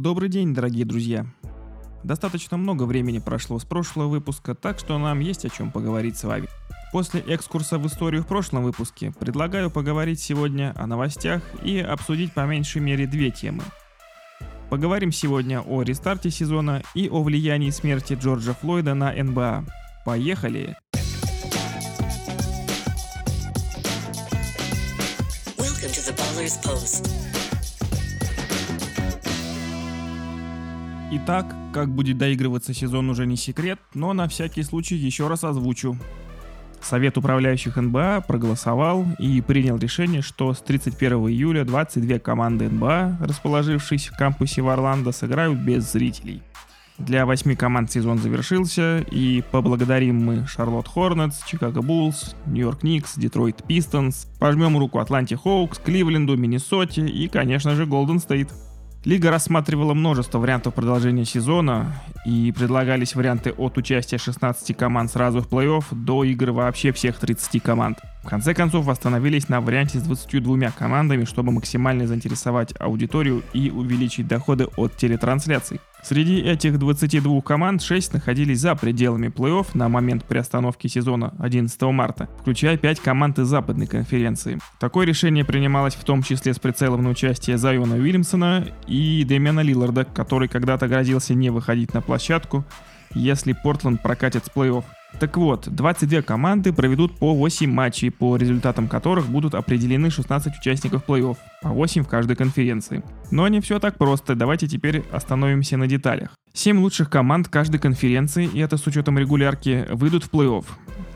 Добрый день, дорогие друзья. Достаточно много времени прошло с прошлого выпуска, так что нам есть о чем поговорить с вами. После экскурса в историю в прошлом выпуске предлагаю поговорить сегодня о новостях и обсудить по меньшей мере две темы. Поговорим сегодня о рестарте сезона и о влиянии смерти Джорджа Флойда на НБА. Поехали! Welcome to the Baller's Post. Итак, как будет доигрываться сезон уже не секрет, но на всякий случай еще раз озвучу. Совет управляющих НБА проголосовал и принял решение, что с 31 июля 22 команды НБА, расположившись в кампусе в Орландо, сыграют без зрителей. Для восьми команд сезон завершился, и поблагодарим мы Шарлотт Хорнетс, Чикаго Буллс, Нью-Йорк Никс, Детройт Пистонс, пожмем руку Атланте Хоукс, Кливленду, Миннесоте и, конечно же, Голден Стейт. Лига рассматривала множество вариантов продолжения сезона, и предлагались варианты от участия 16 команд сразу в плей-офф до игр вообще всех 30 команд. В конце концов остановились на варианте с 22 командами, чтобы максимально заинтересовать аудиторию и увеличить доходы от телетрансляций. Среди этих 22 команд 6 находились за пределами плей-офф на момент приостановки сезона 11 марта, включая 5 команд из западной конференции. Такое решение принималось в том числе с прицелом на участие Зайона Уильямсона и Дэмиана Лилларда, который когда-то грозился не выходить на площадку, если Портленд прокатит с плей-офф. Так вот, 22 команды проведут по 8 матчей, по результатам которых будут определены 16 участников плей-офф, по 8 в каждой конференции. Но не все так просто, давайте теперь остановимся на деталях. 7 лучших команд каждой конференции, и это с учетом регулярки, выйдут в плей-офф.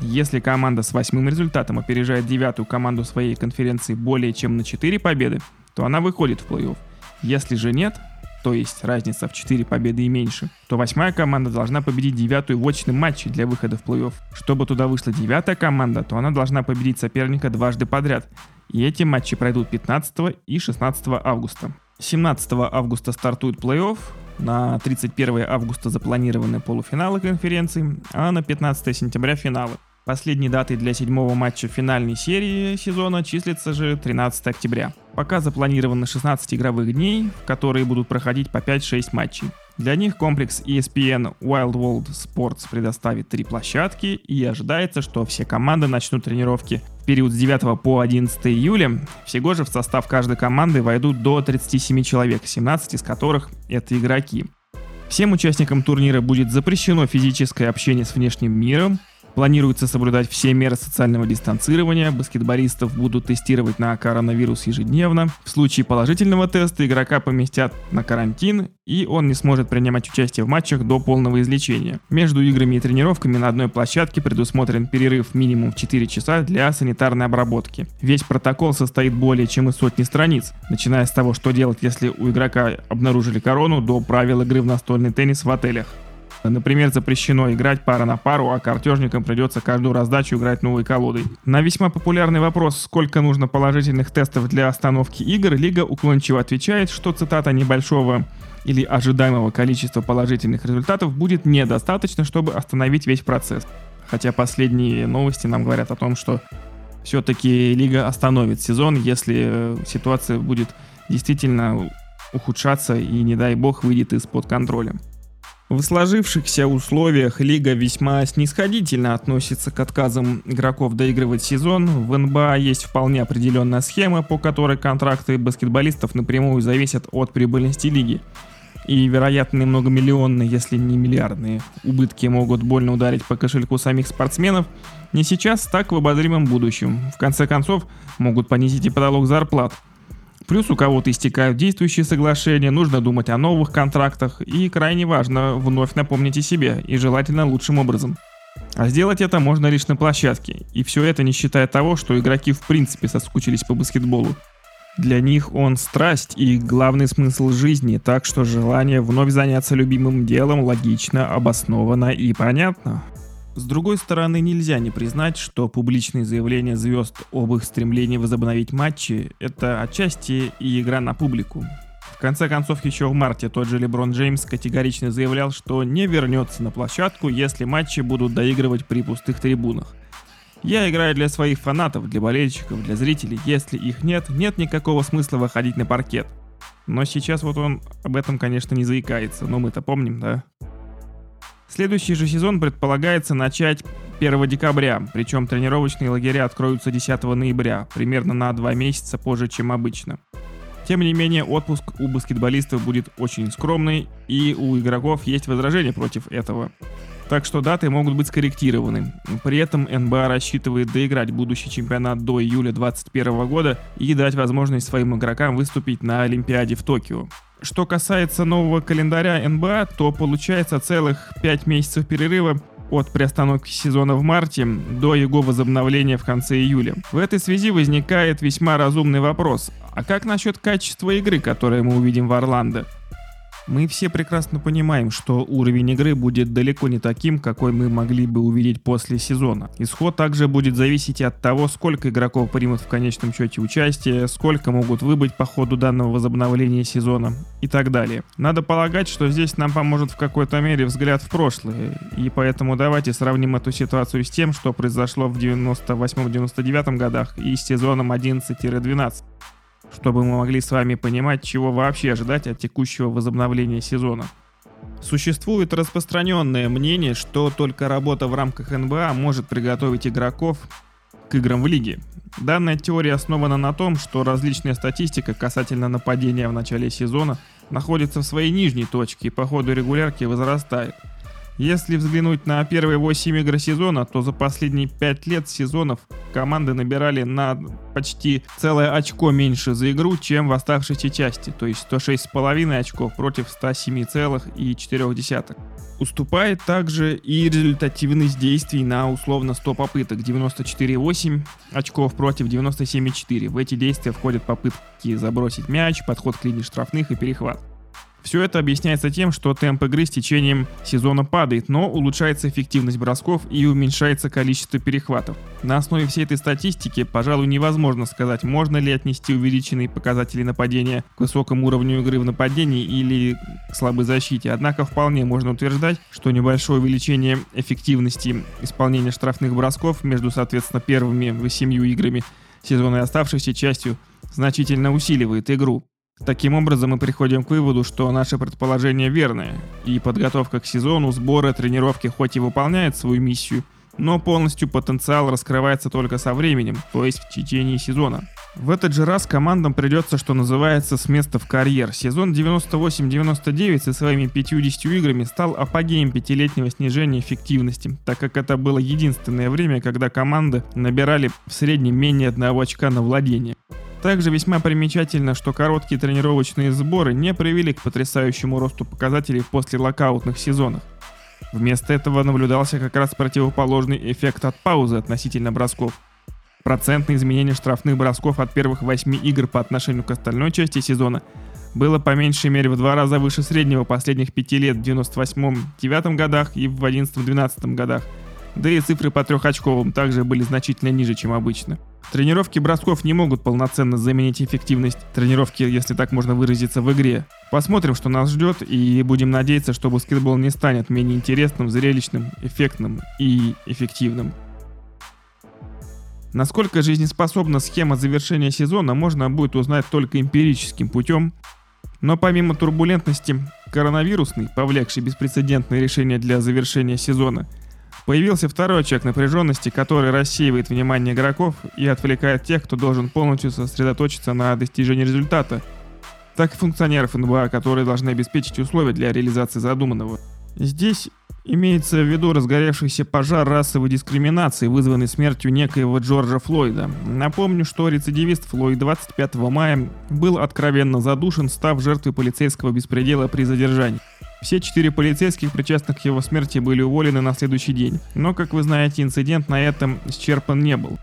Если команда с восьмым результатом опережает девятую команду своей конференции более чем на 4 победы, то она выходит в плей-офф. Если же нет, то есть разница в 4 победы и меньше, то восьмая команда должна победить девятую в очном матче для выхода в плей-офф. Чтобы туда вышла девятая команда, то она должна победить соперника дважды подряд. И эти матчи пройдут 15 и 16 августа. 17 августа стартует плей-офф, на 31 августа запланированы полуфиналы конференции, а на 15 сентября финалы. Последней датой для седьмого матча финальной серии сезона числится же 13 октября. Пока запланировано 16 игровых дней, в которые будут проходить по 5-6 матчей. Для них комплекс ESPN Wild World Sports предоставит три площадки и ожидается, что все команды начнут тренировки в период с 9 по 11 июля. Всего же в состав каждой команды войдут до 37 человек, 17 из которых это игроки. Всем участникам турнира будет запрещено физическое общение с внешним миром, Планируется соблюдать все меры социального дистанцирования, баскетболистов будут тестировать на коронавирус ежедневно. В случае положительного теста игрока поместят на карантин, и он не сможет принимать участие в матчах до полного излечения. Между играми и тренировками на одной площадке предусмотрен перерыв минимум в 4 часа для санитарной обработки. Весь протокол состоит более чем из сотни страниц, начиная с того, что делать, если у игрока обнаружили корону, до правил игры в настольный теннис в отелях. Например, запрещено играть пара на пару, а картежникам придется каждую раздачу играть новой колодой. На весьма популярный вопрос, сколько нужно положительных тестов для остановки игр, Лига уклончиво отвечает, что цитата небольшого или ожидаемого количества положительных результатов будет недостаточно, чтобы остановить весь процесс. Хотя последние новости нам говорят о том, что все-таки Лига остановит сезон, если э, ситуация будет действительно ухудшаться и, не дай бог, выйдет из-под контроля. В сложившихся условиях лига весьма снисходительно относится к отказам игроков доигрывать сезон. В НБА есть вполне определенная схема, по которой контракты баскетболистов напрямую зависят от прибыльности лиги. И вероятные многомиллионные, если не миллиардные, убытки могут больно ударить по кошельку самих спортсменов не сейчас, так в обозримом будущем. В конце концов, могут понизить и потолок зарплат – Плюс у кого-то истекают действующие соглашения, нужно думать о новых контрактах и крайне важно вновь напомнить о себе и желательно лучшим образом. А сделать это можно лишь на площадке, и все это не считая того, что игроки в принципе соскучились по баскетболу. Для них он страсть и главный смысл жизни, так что желание вновь заняться любимым делом логично, обосновано и понятно. С другой стороны, нельзя не признать, что публичные заявления звезд об их стремлении возобновить матчи – это отчасти и игра на публику. В конце концов, еще в марте тот же Леброн Джеймс категорично заявлял, что не вернется на площадку, если матчи будут доигрывать при пустых трибунах. Я играю для своих фанатов, для болельщиков, для зрителей. Если их нет, нет никакого смысла выходить на паркет. Но сейчас вот он об этом, конечно, не заикается, но мы-то помним, да? Следующий же сезон предполагается начать 1 декабря, причем тренировочные лагеря откроются 10 ноября, примерно на два месяца позже, чем обычно. Тем не менее, отпуск у баскетболистов будет очень скромный, и у игроков есть возражения против этого. Так что даты могут быть скорректированы. При этом НБА рассчитывает доиграть будущий чемпионат до июля 2021 года и дать возможность своим игрокам выступить на Олимпиаде в Токио. Что касается нового календаря НБА, то получается целых 5 месяцев перерыва от приостановки сезона в марте до его возобновления в конце июля. В этой связи возникает весьма разумный вопрос. А как насчет качества игры, которое мы увидим в Орландо? Мы все прекрасно понимаем, что уровень игры будет далеко не таким, какой мы могли бы увидеть после сезона. Исход также будет зависеть от того, сколько игроков примут в конечном счете участие, сколько могут выбыть по ходу данного возобновления сезона и так далее. Надо полагать, что здесь нам поможет в какой-то мере взгляд в прошлое, и поэтому давайте сравним эту ситуацию с тем, что произошло в 98-99 годах и с сезоном 11-12 чтобы мы могли с вами понимать, чего вообще ожидать от текущего возобновления сезона. Существует распространенное мнение, что только работа в рамках НБА может приготовить игроков к играм в лиге. Данная теория основана на том, что различная статистика касательно нападения в начале сезона находится в своей нижней точке и по ходу регулярки возрастает – если взглянуть на первые 8 игр сезона, то за последние 5 лет сезонов команды набирали на почти целое очко меньше за игру, чем в оставшейся части, то есть 106,5 очков против 107,4. Уступает также и результативность действий на условно 100 попыток 94,8 очков против 97,4. В эти действия входят попытки забросить мяч, подход к линии штрафных и перехват. Все это объясняется тем, что темп игры с течением сезона падает, но улучшается эффективность бросков и уменьшается количество перехватов. На основе всей этой статистики, пожалуй, невозможно сказать, можно ли отнести увеличенные показатели нападения к высокому уровню игры в нападении или к слабой защите. Однако вполне можно утверждать, что небольшое увеличение эффективности исполнения штрафных бросков между, соответственно, первыми восемью играми сезона и оставшейся частью значительно усиливает игру. Таким образом, мы приходим к выводу, что наше предположение верное, и подготовка к сезону, сборы, тренировки хоть и выполняют свою миссию, но полностью потенциал раскрывается только со временем, то есть в течение сезона. В этот же раз командам придется, что называется, с места в карьер. Сезон 98-99 со своими 50 играми стал апогеем пятилетнего снижения эффективности, так как это было единственное время, когда команды набирали в среднем менее одного очка на владение. Также весьма примечательно, что короткие тренировочные сборы не привели к потрясающему росту показателей после локаутных сезонов. Вместо этого наблюдался как раз противоположный эффект от паузы относительно бросков. Процентное изменение штрафных бросков от первых 8 игр по отношению к остальной части сезона было по меньшей мере в два раза выше среднего последних пяти лет в 98-9 годах и в 11-12 годах. Да и цифры по трехочковым также были значительно ниже, чем обычно. Тренировки бросков не могут полноценно заменить эффективность тренировки, если так можно выразиться, в игре. Посмотрим, что нас ждет, и будем надеяться, что баскетбол не станет менее интересным, зрелищным, эффектным и эффективным. Насколько жизнеспособна схема завершения сезона, можно будет узнать только эмпирическим путем. Но помимо турбулентности коронавирусной, повлекшей беспрецедентное решение для завершения сезона – Появился второй очаг напряженности, который рассеивает внимание игроков и отвлекает тех, кто должен полностью сосредоточиться на достижении результата, так и функционеров НБА, которые должны обеспечить условия для реализации задуманного. Здесь имеется в виду разгоревшийся пожар расовой дискриминации, вызванный смертью некоего Джорджа Флойда. Напомню, что рецидивист Флойд 25 мая был откровенно задушен, став жертвой полицейского беспредела при задержании. Все четыре полицейских, причастных к его смерти, были уволены на следующий день. Но, как вы знаете, инцидент на этом исчерпан не был.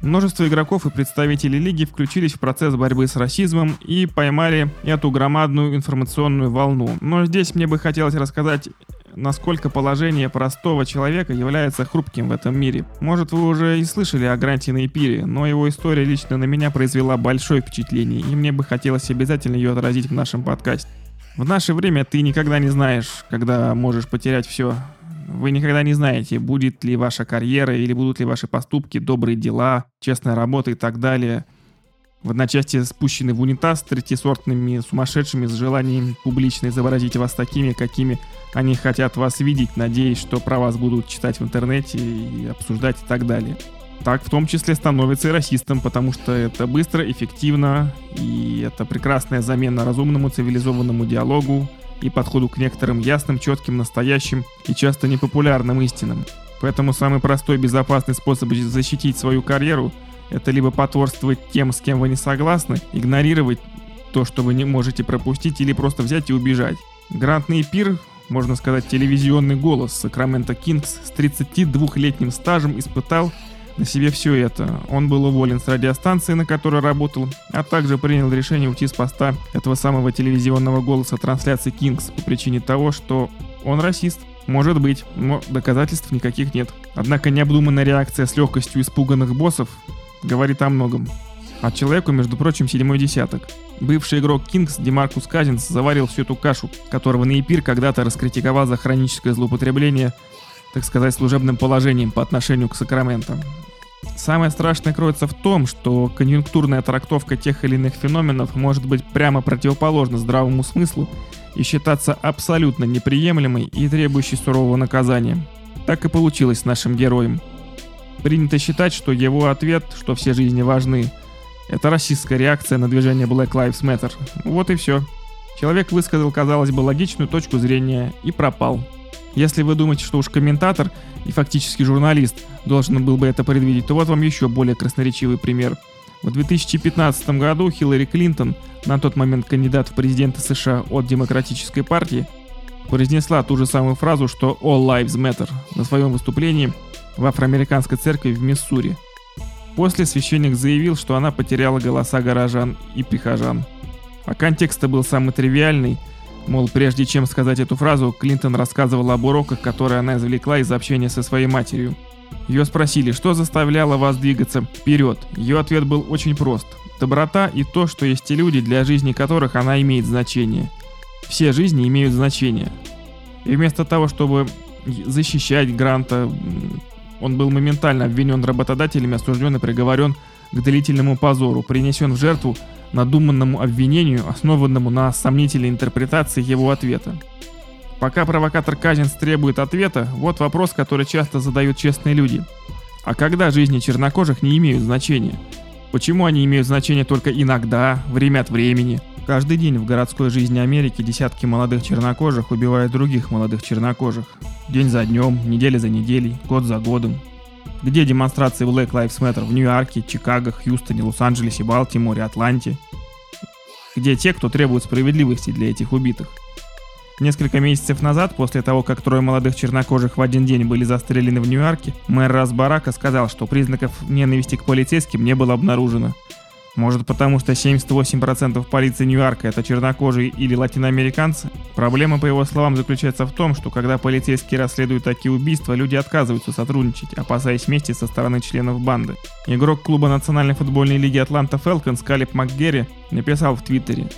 Множество игроков и представителей лиги включились в процесс борьбы с расизмом и поймали эту громадную информационную волну. Но здесь мне бы хотелось рассказать насколько положение простого человека является хрупким в этом мире. Может, вы уже и слышали о Гранте Нейпире, но его история лично на меня произвела большое впечатление, и мне бы хотелось обязательно ее отразить в нашем подкасте. В наше время ты никогда не знаешь, когда можешь потерять все. Вы никогда не знаете, будет ли ваша карьера или будут ли ваши поступки, добрые дела, честная работа и так далее. в одночасье спущены в унитаз третьесортными сумасшедшими с желанием публично изобразить вас такими, какими они хотят вас видеть, надеясь, что про вас будут читать в интернете и обсуждать и так далее. Так в том числе становится и расистом, потому что это быстро, эффективно, и это прекрасная замена разумному цивилизованному диалогу и подходу к некоторым ясным, четким, настоящим и часто непопулярным истинам. Поэтому самый простой безопасный способ защитить свою карьеру – это либо потворствовать тем, с кем вы не согласны, игнорировать то, что вы не можете пропустить, или просто взять и убежать. Грантный пир, можно сказать, телевизионный голос Сакрамента Кингс с 32-летним стажем испытал на себе все это. Он был уволен с радиостанции, на которой работал, а также принял решение уйти с поста этого самого телевизионного голоса трансляции Кингс по причине того, что он расист. Может быть, но доказательств никаких нет. Однако необдуманная реакция с легкостью испуганных боссов говорит о многом. А человеку, между прочим, седьмой десяток. Бывший игрок Кингс Демаркус Казинс заварил всю эту кашу, которого Нейпир когда-то раскритиковал за хроническое злоупотребление, так сказать, служебным положением по отношению к Сакраменто. Самое страшное кроется в том, что конъюнктурная трактовка тех или иных феноменов может быть прямо противоположна здравому смыслу и считаться абсолютно неприемлемой и требующей сурового наказания. Так и получилось с нашим героем – Принято считать, что его ответ, что все жизни важны, это расистская реакция на движение Black Lives Matter. Вот и все. Человек высказал, казалось бы, логичную точку зрения и пропал. Если вы думаете, что уж комментатор и фактически журналист должен был бы это предвидеть, то вот вам еще более красноречивый пример. В 2015 году Хиллари Клинтон, на тот момент кандидат в президенты США от Демократической партии, произнесла ту же самую фразу, что «All lives matter» на своем выступлении – в афроамериканской церкви в Миссури. После священник заявил, что она потеряла голоса горожан и прихожан. А контекст был самый тривиальный, мол, прежде чем сказать эту фразу, Клинтон рассказывала об уроках, которые она извлекла из общения со своей матерью. Ее спросили, что заставляло вас двигаться вперед. Ее ответ был очень прост. Доброта и то, что есть те люди, для жизни которых она имеет значение. Все жизни имеют значение. И вместо того, чтобы защищать Гранта, он был моментально обвинен работодателями, осужден и приговорен к длительному позору, принесен в жертву надуманному обвинению, основанному на сомнительной интерпретации его ответа. Пока провокатор Казинс требует ответа, вот вопрос, который часто задают честные люди. А когда жизни чернокожих не имеют значения? Почему они имеют значение только иногда, время от времени? Каждый день в городской жизни Америки десятки молодых чернокожих убивают других молодых чернокожих. День за днем, неделя за неделей, год за годом. Где демонстрации Black Lives Matter в Нью-Йорке, Чикаго, Хьюстоне, Лос-Анджелесе, Балтиморе, Атланте? Где те, кто требует справедливости для этих убитых? Несколько месяцев назад, после того, как трое молодых чернокожих в один день были застрелены в Нью-Йорке, мэр Расбарака сказал, что признаков ненависти к полицейским не было обнаружено. Может потому, что 78% полиции Нью-Йорка это чернокожие или латиноамериканцы? Проблема, по его словам, заключается в том, что когда полицейские расследуют такие убийства, люди отказываются сотрудничать, опасаясь мести со стороны членов банды. Игрок клуба Национальной футбольной лиги Атланта Фелконс Калиб МакГерри написал в Твиттере.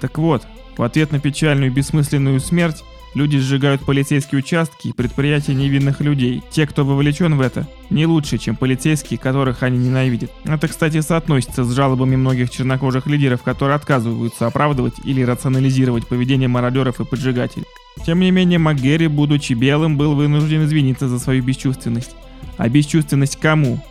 Так вот, в ответ на печальную бессмысленную смерть, Люди сжигают полицейские участки и предприятия невинных людей. Те, кто вовлечен в это, не лучше, чем полицейские, которых они ненавидят. Это, кстати, соотносится с жалобами многих чернокожих лидеров, которые отказываются оправдывать или рационализировать поведение мародеров и поджигателей. Тем не менее, МакГерри, будучи белым, был вынужден извиниться за свою бесчувственность. А бесчувственность кому?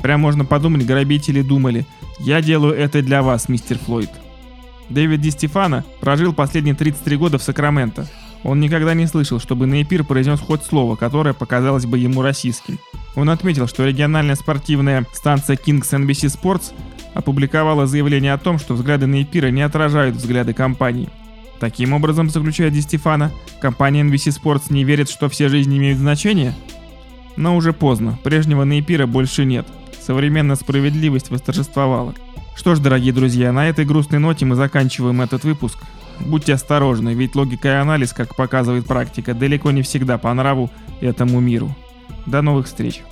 Прям можно подумать, грабители думали, я делаю это для вас, мистер Флойд. Дэвид Ди Стефано прожил последние 33 года в Сакраменто. Он никогда не слышал, чтобы Нейпир произнес хоть слово, которое показалось бы ему российским. Он отметил, что региональная спортивная станция Kings NBC Sports опубликовала заявление о том, что взгляды Нейпира не отражают взгляды компании. Таким образом, заключает Ди Стефана, компания NBC Sports не верит, что все жизни имеют значение? Но уже поздно, прежнего Нейпира больше нет. Современная справедливость восторжествовала. Что ж, дорогие друзья, на этой грустной ноте мы заканчиваем этот выпуск. Будьте осторожны, ведь логика и анализ, как показывает практика, далеко не всегда по нраву этому миру. До новых встреч!